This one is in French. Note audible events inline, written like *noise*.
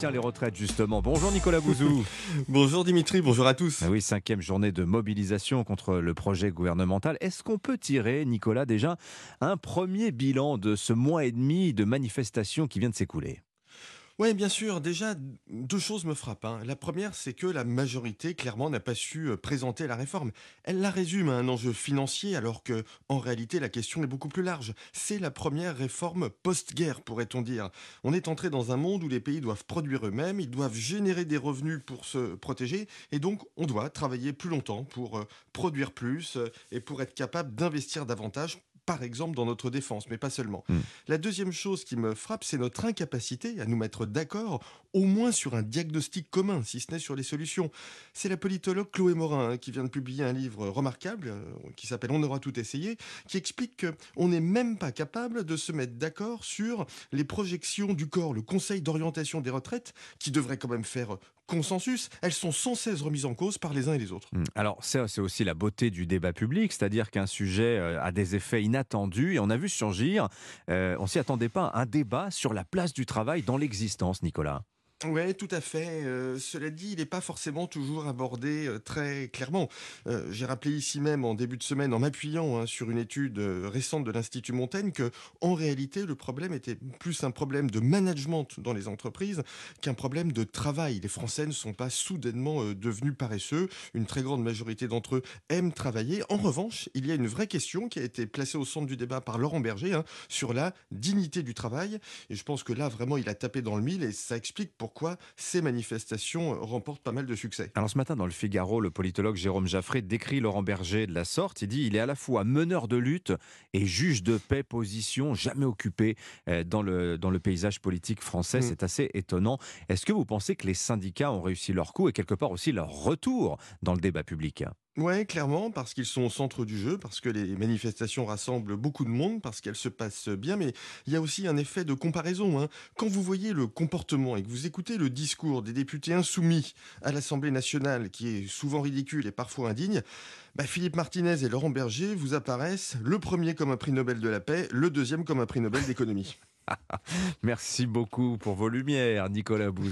Tiens, les retraites, justement. Bonjour Nicolas Bouzou. *laughs* bonjour Dimitri, bonjour à tous. Ah oui, cinquième journée de mobilisation contre le projet gouvernemental. Est-ce qu'on peut tirer, Nicolas, déjà un premier bilan de ce mois et demi de manifestations qui vient de s'écouler? Oui, bien sûr. Déjà, deux choses me frappent. Hein. La première, c'est que la majorité, clairement, n'a pas su euh, présenter la réforme. Elle la résume à un enjeu financier, alors que, en réalité, la question est beaucoup plus large. C'est la première réforme post-guerre, pourrait-on dire. On est entré dans un monde où les pays doivent produire eux-mêmes, ils doivent générer des revenus pour se protéger, et donc on doit travailler plus longtemps pour euh, produire plus euh, et pour être capable d'investir davantage par exemple dans notre défense, mais pas seulement. Hmm. La deuxième chose qui me frappe, c'est notre incapacité à nous mettre d'accord, au moins sur un diagnostic commun, si ce n'est sur les solutions. C'est la politologue Chloé Morin hein, qui vient de publier un livre remarquable euh, qui s'appelle On aura tout essayé, qui explique qu'on n'est même pas capable de se mettre d'accord sur les projections du corps, le Conseil d'orientation des retraites, qui devrait quand même faire consensus, elles sont sans cesse remises en cause par les uns et les autres. Hmm. Alors ça, c'est aussi la beauté du débat public, c'est-à-dire qu'un sujet euh, a des effets inattendus et on a vu surgir, euh, on s'y attendait pas, un débat sur la place du travail dans l'existence, Nicolas. Oui, tout à fait. Euh, cela dit, il n'est pas forcément toujours abordé euh, très clairement. Euh, j'ai rappelé ici même en début de semaine, en m'appuyant hein, sur une étude récente de l'Institut Montaigne, que en réalité, le problème était plus un problème de management dans les entreprises qu'un problème de travail. Les Français ne sont pas soudainement devenus paresseux. Une très grande majorité d'entre eux aiment travailler. En revanche, il y a une vraie question qui a été placée au centre du débat par Laurent Berger hein, sur la dignité du travail. Et je pense que là, vraiment, il a tapé dans le mille et ça explique pourquoi pourquoi ces manifestations remportent pas mal de succès. Alors ce matin dans le Figaro, le politologue Jérôme Jaffré décrit Laurent Berger de la sorte. Il dit il est à la fois meneur de lutte et juge de paix, position jamais occupée euh, dans le, dans le paysage politique français. Mm. C'est assez étonnant. Est-ce que vous pensez que les syndicats ont réussi leur coup et quelque part aussi leur retour dans le débat public? Oui, clairement, parce qu'ils sont au centre du jeu, parce que les manifestations rassemblent beaucoup de monde, parce qu'elles se passent bien, mais il y a aussi un effet de comparaison. Hein. Quand vous voyez le comportement et que vous écoutez le discours des députés insoumis à l'Assemblée nationale, qui est souvent ridicule et parfois indigne, bah, Philippe Martinez et Laurent Berger vous apparaissent le premier comme un prix Nobel de la paix, le deuxième comme un prix Nobel d'économie. *laughs* Merci beaucoup pour vos lumières, Nicolas Bouz.